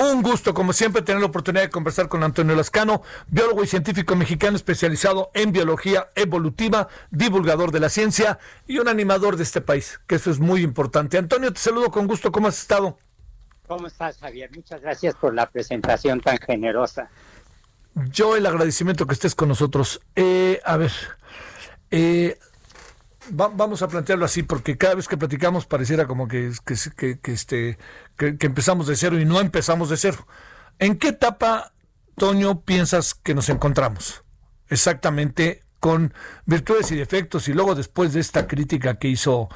Un gusto, como siempre, tener la oportunidad de conversar con Antonio Lascano, biólogo y científico mexicano especializado en biología evolutiva, divulgador de la ciencia y un animador de este país, que eso es muy importante. Antonio, te saludo con gusto, ¿cómo has estado? ¿Cómo estás, Javier? Muchas gracias por la presentación tan generosa. Yo el agradecimiento que estés con nosotros. Eh, a ver, eh, vamos a plantearlo así, porque cada vez que platicamos pareciera como que, que, que, este, que, empezamos de cero y no empezamos de cero. ¿En qué etapa, Toño, piensas que nos encontramos? Exactamente con virtudes y defectos y luego después de esta crítica que hizo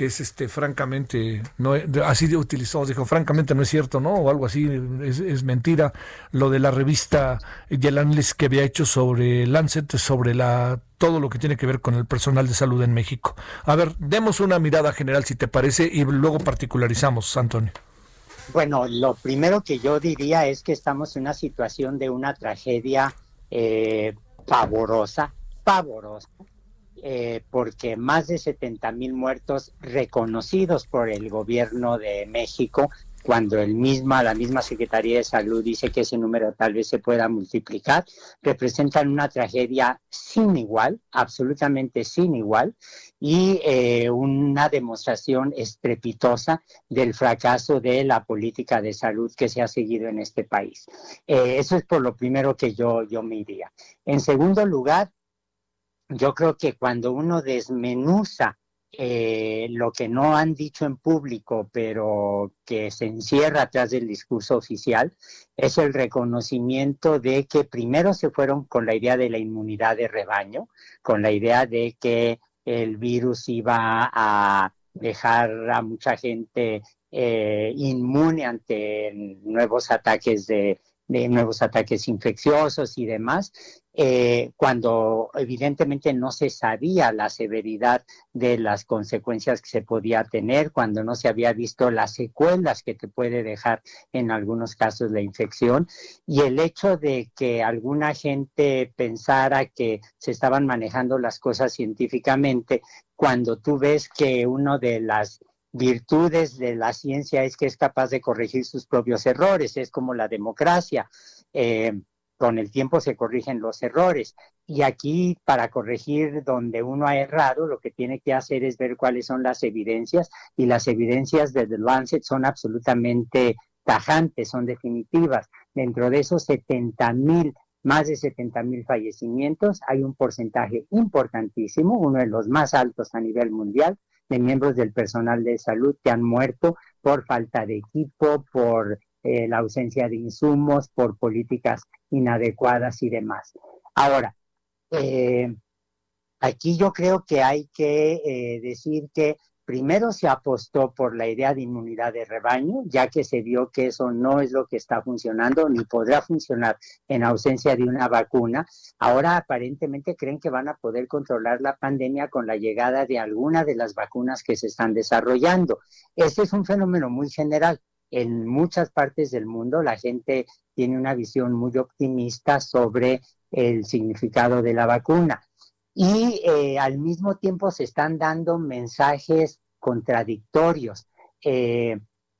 que es este francamente no así utilizó dijo francamente no es cierto no o algo así es, mentira lo de la revista y el análisis que había hecho sobre Lancet sobre la todo lo que tiene que ver con el personal de salud en México. A ver demos una mirada general si te parece y luego particularizamos Antonio. Bueno lo primero que yo diría es que estamos en una situación de una tragedia eh, pavorosa pavorosa eh, porque más de 70 mil muertos reconocidos por el gobierno de México, cuando el misma, la misma Secretaría de Salud dice que ese número tal vez se pueda multiplicar, representan una tragedia sin igual, absolutamente sin igual, y eh, una demostración estrepitosa del fracaso de la política de salud que se ha seguido en este país. Eh, eso es por lo primero que yo, yo me iría. En segundo lugar, yo creo que cuando uno desmenuza eh, lo que no han dicho en público, pero que se encierra atrás del discurso oficial, es el reconocimiento de que primero se fueron con la idea de la inmunidad de rebaño, con la idea de que el virus iba a dejar a mucha gente eh, inmune ante nuevos ataques de, de nuevos ataques infecciosos y demás, eh, cuando evidentemente no se sabía la severidad de las consecuencias que se podía tener, cuando no se había visto las secuelas que te puede dejar en algunos casos la infección, y el hecho de que alguna gente pensara que se estaban manejando las cosas científicamente, cuando tú ves que uno de las virtudes de la ciencia es que es capaz de corregir sus propios errores, es como la democracia. Eh, con el tiempo se corrigen los errores. Y aquí, para corregir donde uno ha errado, lo que tiene que hacer es ver cuáles son las evidencias. Y las evidencias de The Lancet son absolutamente tajantes, son definitivas. Dentro de esos 70 mil, más de 70 mil fallecimientos, hay un porcentaje importantísimo, uno de los más altos a nivel mundial, de miembros del personal de salud que han muerto por falta de equipo, por eh, la ausencia de insumos, por políticas inadecuadas y demás. Ahora, eh, aquí yo creo que hay que eh, decir que primero se apostó por la idea de inmunidad de rebaño, ya que se vio que eso no es lo que está funcionando ni podrá funcionar en ausencia de una vacuna. Ahora aparentemente creen que van a poder controlar la pandemia con la llegada de alguna de las vacunas que se están desarrollando. Este es un fenómeno muy general. En muchas partes del mundo la gente tiene una visión muy optimista sobre el significado de la vacuna y eh, al mismo tiempo se están dando mensajes contradictorios. Eh,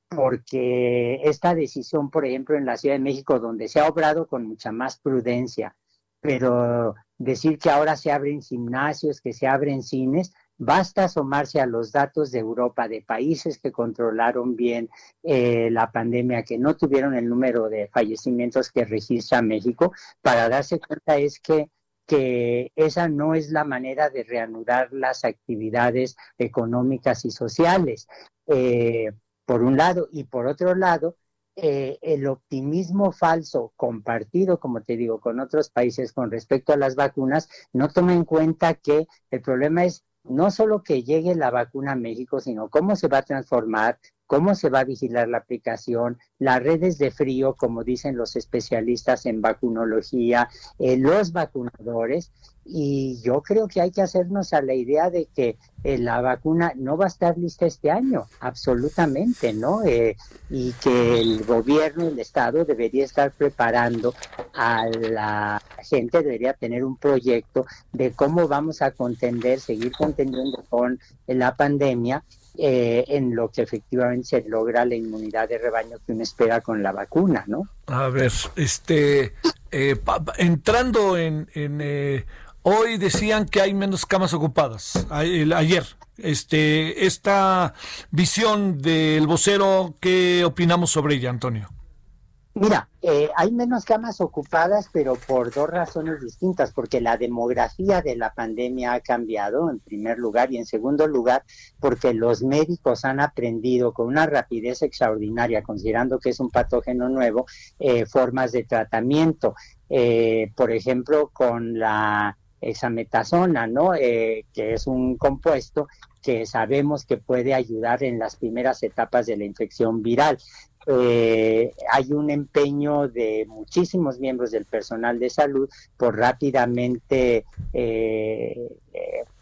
porque esta decisión, por ejemplo, en la Ciudad de México, donde se ha obrado con mucha más prudencia, pero decir que ahora se abren gimnasios, que se abren cines, basta asomarse a los datos de Europa, de países que controlaron bien eh, la pandemia, que no tuvieron el número de fallecimientos que registra México, para darse cuenta es que que esa no es la manera de reanudar las actividades económicas y sociales, eh, por un lado, y por otro lado, eh, el optimismo falso compartido, como te digo, con otros países con respecto a las vacunas, no toma en cuenta que el problema es no solo que llegue la vacuna a México, sino cómo se va a transformar, cómo se va a vigilar la aplicación, las redes de frío, como dicen los especialistas en vacunología, eh, los vacunadores, y yo creo que hay que hacernos a la idea de que eh, la vacuna no va a estar lista este año, absolutamente, ¿no? Eh, y que el gobierno, el Estado debería estar preparando a la gente, debería tener un proyecto de cómo vamos a contender, seguir contendiendo con la pandemia eh, en lo que efectivamente se logra la inmunidad de rebaño que uno espera con la vacuna, ¿no? A ver, este, entrando en, Hoy decían que hay menos camas ocupadas. Ayer, este, esta visión del vocero, ¿qué opinamos sobre ella, Antonio? Mira, eh, hay menos camas ocupadas, pero por dos razones distintas, porque la demografía de la pandemia ha cambiado, en primer lugar, y en segundo lugar, porque los médicos han aprendido con una rapidez extraordinaria, considerando que es un patógeno nuevo, eh, formas de tratamiento. Eh, por ejemplo, con la exametasona, ¿no? Eh, que es un compuesto que sabemos que puede ayudar en las primeras etapas de la infección viral. Eh, hay un empeño de muchísimos miembros del personal de salud por rápidamente eh,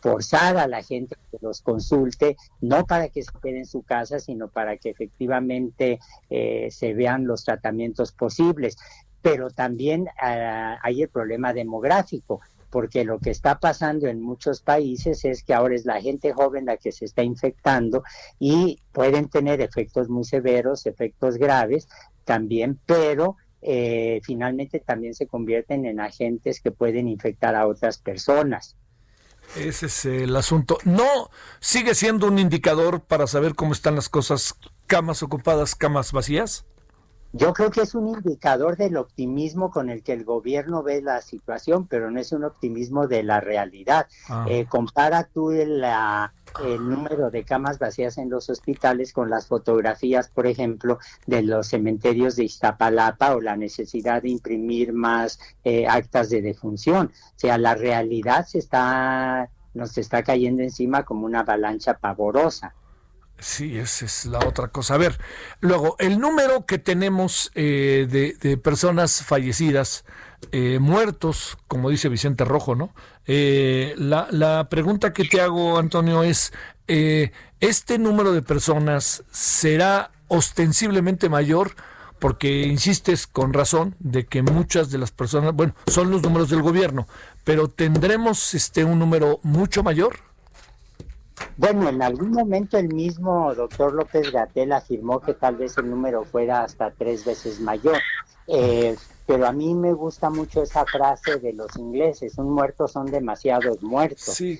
forzar a la gente que los consulte, no para que se quede en su casa, sino para que efectivamente se vean los tratamientos posibles. Pero también ah, hay el problema demográfico porque lo que está pasando en muchos países es que ahora es la gente joven la que se está infectando y pueden tener efectos muy severos, efectos graves también, pero eh, finalmente también se convierten en agentes que pueden infectar a otras personas. Ese es el asunto. No sigue siendo un indicador para saber cómo están las cosas, camas ocupadas, camas vacías. Yo creo que es un indicador del optimismo con el que el gobierno ve la situación, pero no es un optimismo de la realidad. Ah. Eh, compara tú el, el número de camas vacías en los hospitales con las fotografías, por ejemplo, de los cementerios de Iztapalapa o la necesidad de imprimir más eh, actas de defunción. O sea, la realidad se está nos está cayendo encima como una avalancha pavorosa. Sí, esa es la otra cosa. A ver, luego, el número que tenemos eh, de, personas fallecidas, eh, muertos, como dice Vicente Rojo, ¿no? Eh, la, la, pregunta que te hago, Antonio, es, ¿este número de personas será ostensiblemente mayor? Porque insistes con razón de que muchas de las personas, bueno, son los números del gobierno, pero ¿tendremos este un número mucho mayor? Bueno, en algún momento el mismo doctor López Gatel afirmó que tal vez el número fuera hasta tres veces mayor. Eh, pero a mí me gusta mucho esa frase de los ingleses, un muerto son demasiados muertos. Eh,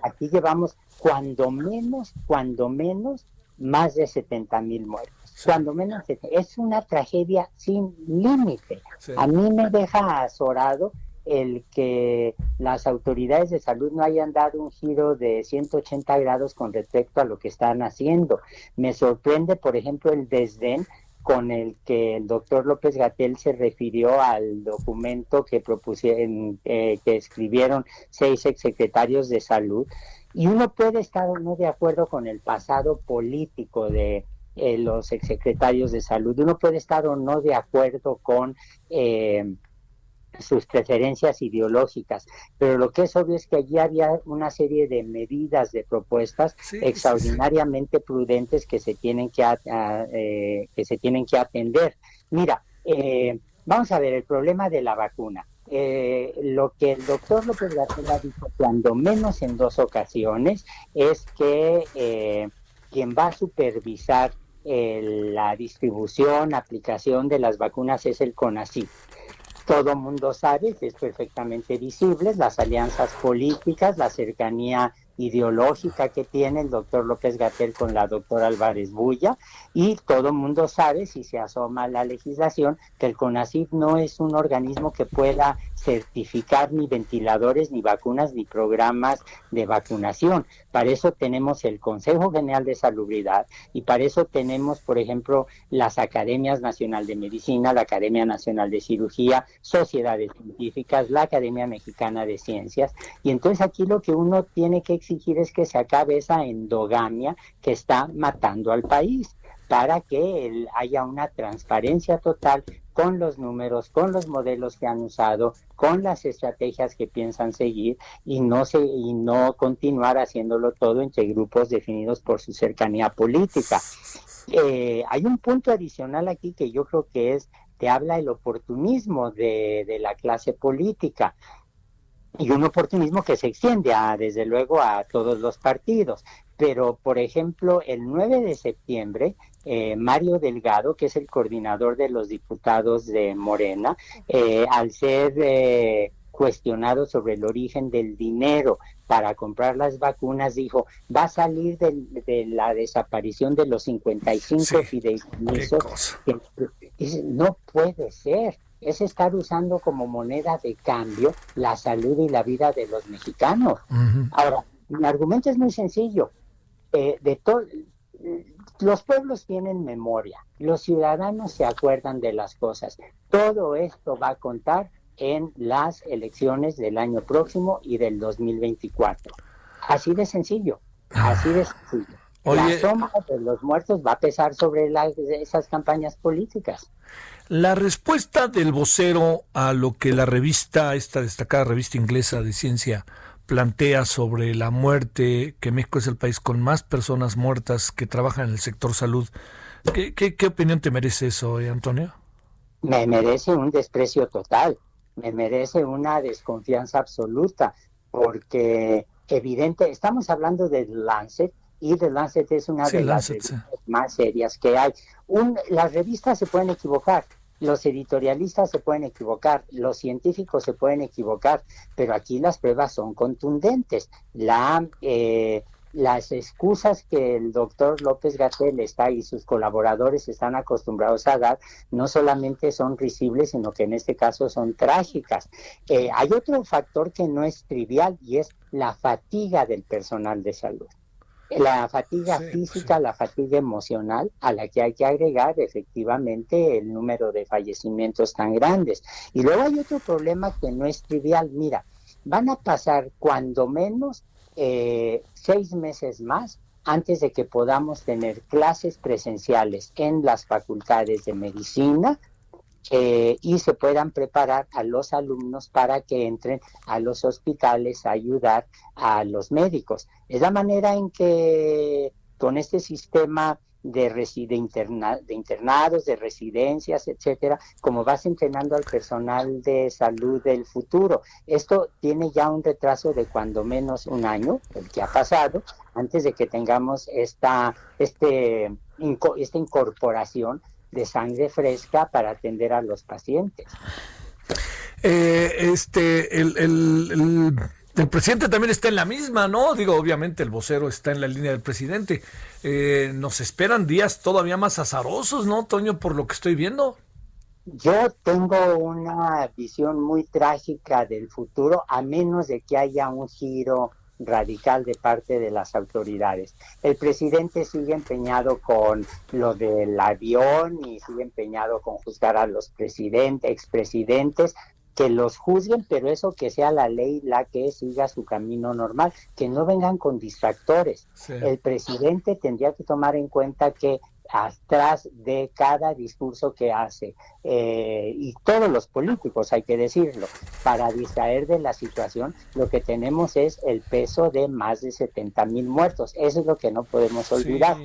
aquí llevamos cuando menos, cuando menos, más de 70 mil muertos. Cuando menos, es una tragedia sin límite. A mí me deja azorado el que las autoridades de salud no hayan dado un giro de 180 grados con respecto a lo que están haciendo. Me sorprende, por ejemplo, el desdén con el que el doctor López Gatel se refirió al documento que propusieron, eh, que escribieron seis exsecretarios de salud. Y uno puede estar o no de acuerdo con el pasado político de eh, los exsecretarios de salud. Uno puede estar o no de acuerdo con eh, sus preferencias ideológicas, pero lo que es obvio es que allí había una serie de medidas, de propuestas extraordinariamente prudentes que se tienen que, eh, que se tienen que atender. Mira, eh, vamos a ver el problema de la vacuna. Eh, lo que el doctor López García ha dicho cuando menos en dos ocasiones es que quien va a supervisar la distribución, aplicación de las vacunas es el CONACYT todo mundo sabe que es perfectamente visible, las alianzas políticas, la cercanía ideológica que tiene el doctor López Gatel con la doctora Álvarez Bulla y todo mundo sabe, si se asoma la legislación, que el CONACYT no es un organismo que pueda certificar ni ventiladores, ni vacunas, ni programas de vacunación. Para eso tenemos el Consejo General de Salubridad y para eso tenemos, por ejemplo, las Academias Nacional de Medicina, la Academia Nacional de Cirugía, sociedades científicas, la Academia Mexicana de Ciencias. Y entonces aquí lo que uno tiene que exigir es que se acabe esa endogamia que está matando al país para que haya una transparencia total con los números, con los modelos que han usado, con las estrategias que piensan seguir y no se y no continuar haciéndolo todo entre grupos definidos por su cercanía política. Eh, hay un punto adicional aquí que yo creo que es te habla el oportunismo de, la clase política y un oportunismo que se extiende a, desde luego a todos los partidos. Pero, por ejemplo, el 9 de septiembre, eh, Mario Delgado, que es el coordinador de los diputados de Morena, eh, al ser eh, cuestionado sobre el origen del dinero para comprar las vacunas, dijo, va a salir de, la desaparición de los 55 fideicomisos. No puede ser es estar usando como moneda de cambio la salud y la vida de los mexicanos. Ahora, mi argumento es muy sencillo. Eh, de los pueblos tienen memoria, los ciudadanos se acuerdan de las cosas. Todo esto va a contar en las elecciones del año próximo y del 2024. Así de sencillo, así de sencillo. la sombra de los muertos va a pesar sobre esas campañas políticas. La respuesta del vocero a lo que la revista, esta destacada revista inglesa de ciencia, plantea sobre la muerte, que México es el país con más personas muertas que trabajan en el sector salud. ¿Qué, qué, opinión te merece eso, eh, Antonio? Me merece un desprecio total, me merece una desconfianza absoluta, porque evidente, estamos hablando de Lancet, y The Lancet es una de las más serias que hay. Un, las revistas se pueden equivocar, los editorialistas se pueden equivocar, los científicos se pueden equivocar, pero aquí las pruebas son contundentes. La, eh, las excusas que el doctor López Gatel está y sus colaboradores están acostumbrados a dar no solamente son risibles, sino que en este caso son trágicas. Eh, hay otro factor que no es trivial y es la fatiga del personal de salud la fatiga física, la fatiga emocional, a la que hay que agregar efectivamente el número de fallecimientos tan grandes. Y luego hay otro problema que no es trivial. Mira, van a pasar cuando menos eh, seis meses más antes de que podamos tener clases presenciales en las facultades de medicina, eh, y se puedan preparar a los alumnos para que entren a los hospitales a ayudar a los médicos. Es la manera en que con este sistema de, de, de internados, de residencias, etcétera, como vas entrenando al personal de salud del futuro. Esto tiene ya un retraso de cuando menos un año, el que ha pasado, antes de que tengamos esta, este, esta incorporación de sangre fresca para atender a los pacientes. Eh, este, el, el, presidente también está en la misma, ¿no? Digo, obviamente el vocero está en la línea del presidente. Eh, nos esperan días todavía más azarosos, ¿no, Toño, por lo que estoy viendo? Yo tengo una visión muy trágica del futuro, a menos de que haya un giro radical de parte de las autoridades. El presidente sigue empeñado con lo del avión y sigue empeñado con juzgar a los presidentes, expresidentes, que los juzguen, pero eso que sea la ley la que siga su camino normal, que no vengan con distractores. El presidente tendría que tomar en cuenta que atrás de cada discurso que hace. Eh, y todos los políticos hay que decirlo. Para distraer de la situación lo que tenemos es el peso de más de 70 mil muertos. Eso es lo que no podemos olvidar.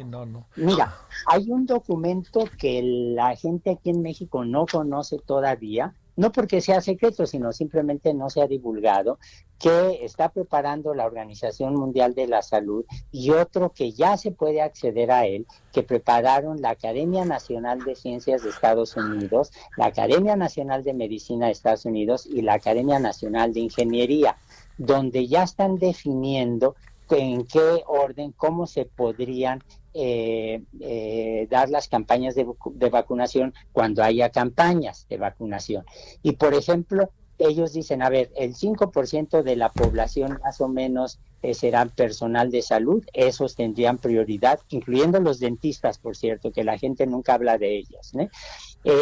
mira hay un documento que la gente aquí en México no conoce todavía no porque sea secreto, sino simplemente no se ha divulgado, que está preparando la Organización Mundial de la Salud y otro que ya se puede acceder a él, que prepararon la Academia Nacional de Ciencias de Estados Unidos, la Academia Nacional de Medicina de Estados Unidos y la Academia Nacional de Ingeniería, donde ya están definiendo en qué orden, cómo se podrían eh, eh, dar las campañas de, vacunación cuando haya campañas de vacunación. Y por ejemplo, ellos dicen, a ver, el 5% de la población más o menos eh, serán personal de salud, esos tendrían prioridad, incluyendo los dentistas, por cierto, que la gente nunca habla de ellos.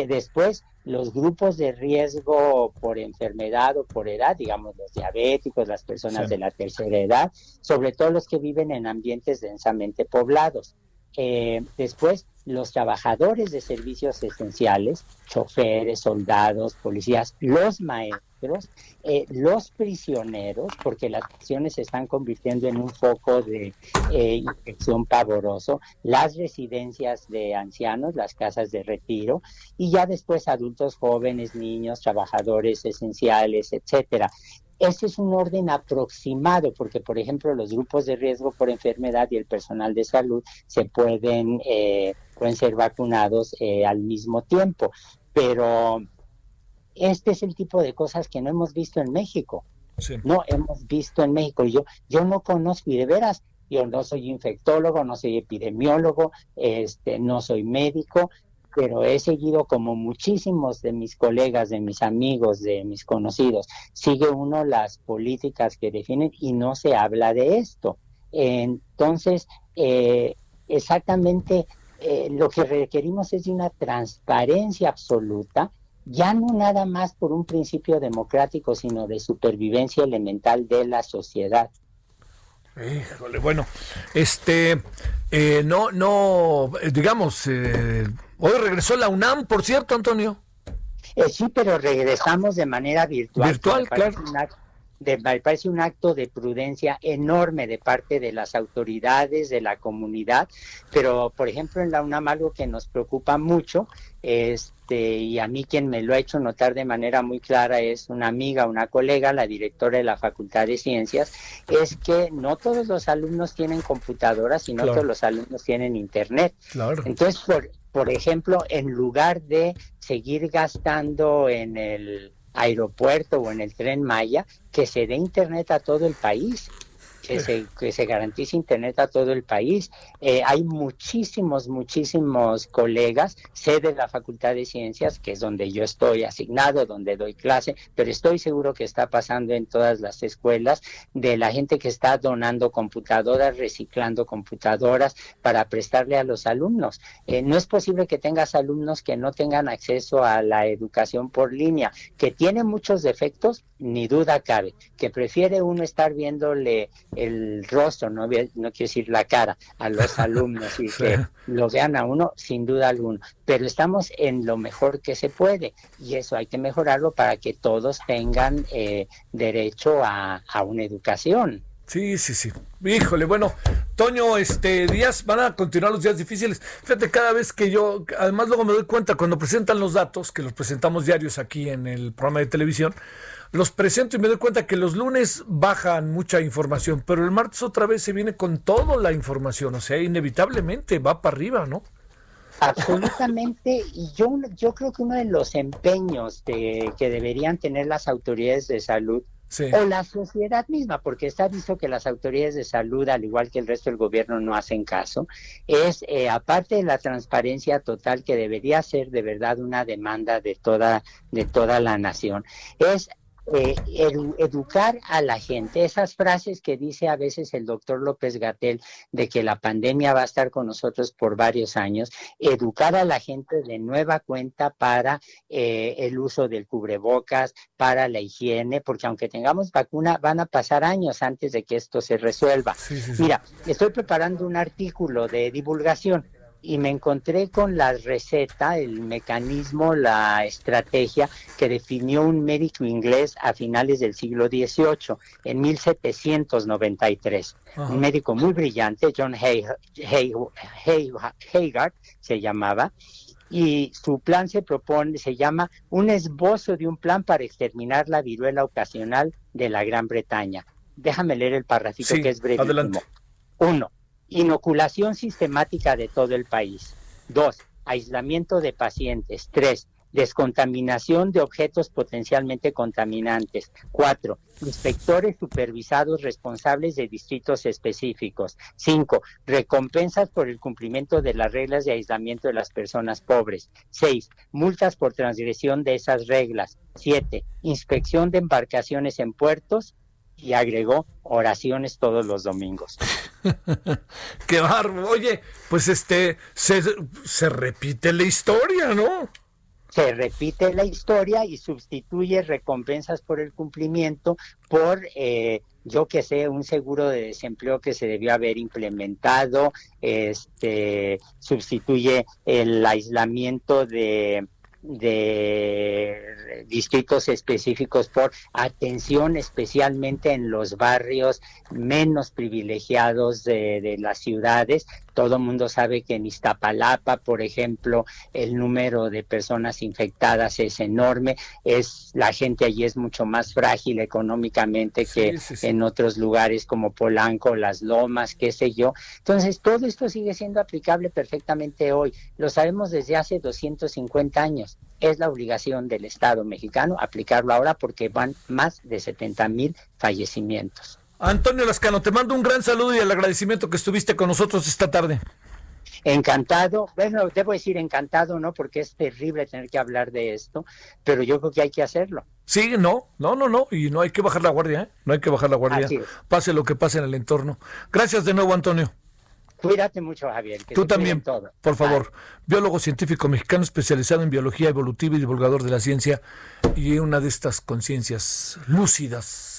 después, los grupos de riesgo por enfermedad o por edad, digamos los diabéticos, las personas de la tercera edad, sobre todo los que viven en ambientes densamente poblados. Eh, después los trabajadores de servicios esenciales, choferes, soldados, policías, los maestros, eh, los prisioneros, porque las prisiones se están convirtiendo en un foco de eh, infección pavoroso, las residencias de ancianos, las casas de retiro, y ya después adultos jóvenes, niños, trabajadores esenciales, etcétera. Ese es un orden aproximado, porque, por ejemplo, los grupos de riesgo por enfermedad y el personal de salud se pueden, eh, pueden ser vacunados eh, al mismo tiempo. Pero este es el tipo de cosas que no hemos visto en México. No hemos visto en México. Yo, yo no conozco, y de veras, yo no soy infectólogo, no soy epidemiólogo, este, no soy médico, pero he seguido como muchísimos de mis colegas, de mis amigos, de mis conocidos, sigue uno las políticas que definen y no se habla de esto. Entonces, eh, exactamente eh, lo que requerimos es una transparencia absoluta, ya no nada más por un principio democrático, sino de supervivencia elemental de la sociedad. Híjole, bueno, este, eh, no, no, digamos, Hoy regresó la UNAM, por cierto, Antonio. Eh, sí, pero regresamos de manera virtual. Virtual, claro. me parece un acto de prudencia enorme de parte de las autoridades, de la comunidad, pero por ejemplo en la UNAM algo que nos preocupa mucho este, y a mí quien me lo ha hecho notar de manera muy clara es una amiga, una colega, la directora de la Facultad de Ciencias, es que no todos los alumnos tienen computadoras y no todos los alumnos tienen internet. Claro. Entonces, por, por ejemplo, en lugar de seguir gastando en el aeropuerto o en el tren Maya, que se dé internet a todo el país que se, que se garantice Internet a todo el país. Eh, hay muchísimos, muchísimos colegas, sé de la Facultad de Ciencias, que es donde yo estoy asignado, donde doy clase, pero estoy seguro que está pasando en todas las escuelas, de la gente que está donando computadoras, reciclando computadoras para prestarle a los alumnos. Eh, no es posible que tengas alumnos que no tengan acceso a la educación por línea, que tiene muchos defectos, ni duda cabe, que prefiere uno estar viéndole el rostro, no, no quiero decir la cara, a los alumnos y que lo vean a uno, sin duda alguna. Pero estamos en lo mejor que se puede y eso hay que mejorarlo para que todos tengan eh, derecho a, a una educación. Sí, sí, sí. Híjole, bueno, Toño, este días van a continuar los días difíciles. Fíjate, cada vez que yo, además luego me doy cuenta cuando presentan los datos, que los presentamos diarios aquí en el programa de televisión, los presento y me doy cuenta que los lunes bajan mucha información, pero el martes otra vez se viene con toda la información, o sea, inevitablemente va para arriba, ¿no? Absolutamente, y yo, yo creo que uno de los empeños de, que deberían tener las autoridades de salud o la sociedad misma, porque está visto que las autoridades de salud, al igual que el resto del gobierno, no hacen caso, es, eh, aparte de la transparencia total que debería ser de verdad una demanda de toda, de toda la nación, es eh, educar a la gente. Esas frases que dice a veces el doctor López Gatel de que la pandemia va a estar con nosotros por varios años, educar a la gente de nueva cuenta para eh, el uso del cubrebocas, para la higiene, porque aunque tengamos vacuna, van a pasar años antes de que esto se resuelva. Mira, estoy preparando un artículo de divulgación y me encontré con la receta, el mecanismo, la estrategia que definió un médico inglés a finales del siglo XVIII, en 1793. Un médico muy brillante, John Haggard se llamaba, y su plan se propone, se llama un esbozo de un plan para exterminar la viruela ocasional de la Gran Bretaña. Déjame leer el parrafito que es brevísimo. Uno, Inoculación sistemática de todo el país. Dos, aislamiento de pacientes. Tres, descontaminación de objetos potencialmente contaminantes. Cuatro, inspectores supervisados responsables de distritos específicos. Cinco, recompensas por el cumplimiento de las reglas de aislamiento de las personas pobres. Seis, multas por transgresión de esas reglas. Siete, inspección de embarcaciones en puertos y agregó oraciones todos los domingos. Qué barro. Oye, pues este, se, se repite la historia, ¿no? se repite la historia y sustituye recompensas por el cumplimiento por eh, yo que sé, un seguro de desempleo que se debió haber implementado, este, sustituye el aislamiento de de distritos específicos por atención especialmente en los barrios menos privilegiados de, las ciudades. Todo el mundo sabe que en Iztapalapa, por ejemplo, el número de personas infectadas es enorme. Es la gente allí es mucho más frágil económicamente que Sí, sí, sí. en otros lugares como Polanco, Las Lomas, qué sé yo. Entonces, todo esto sigue siendo aplicable perfectamente hoy. Lo sabemos desde hace 250 años. Es la obligación del Estado mexicano aplicarlo ahora porque van más de 70 mil fallecimientos. Antonio Lascano, te mando un gran saludo y el agradecimiento que estuviste con nosotros esta tarde. Encantado, bueno, debo decir encantado, ¿no? Porque es terrible tener que hablar de esto, pero yo creo que hay que hacerlo. Sí, no, no, no, no, y no hay que bajar la guardia, ¿eh? No hay que bajar la guardia, pase lo que pase en el entorno. Gracias de nuevo, Antonio. Cuídate mucho, Javier. que Tú también, todos. por favor. Biólogo científico mexicano especializado en biología evolutiva y divulgador de la ciencia y una de estas conciencias lúcidas,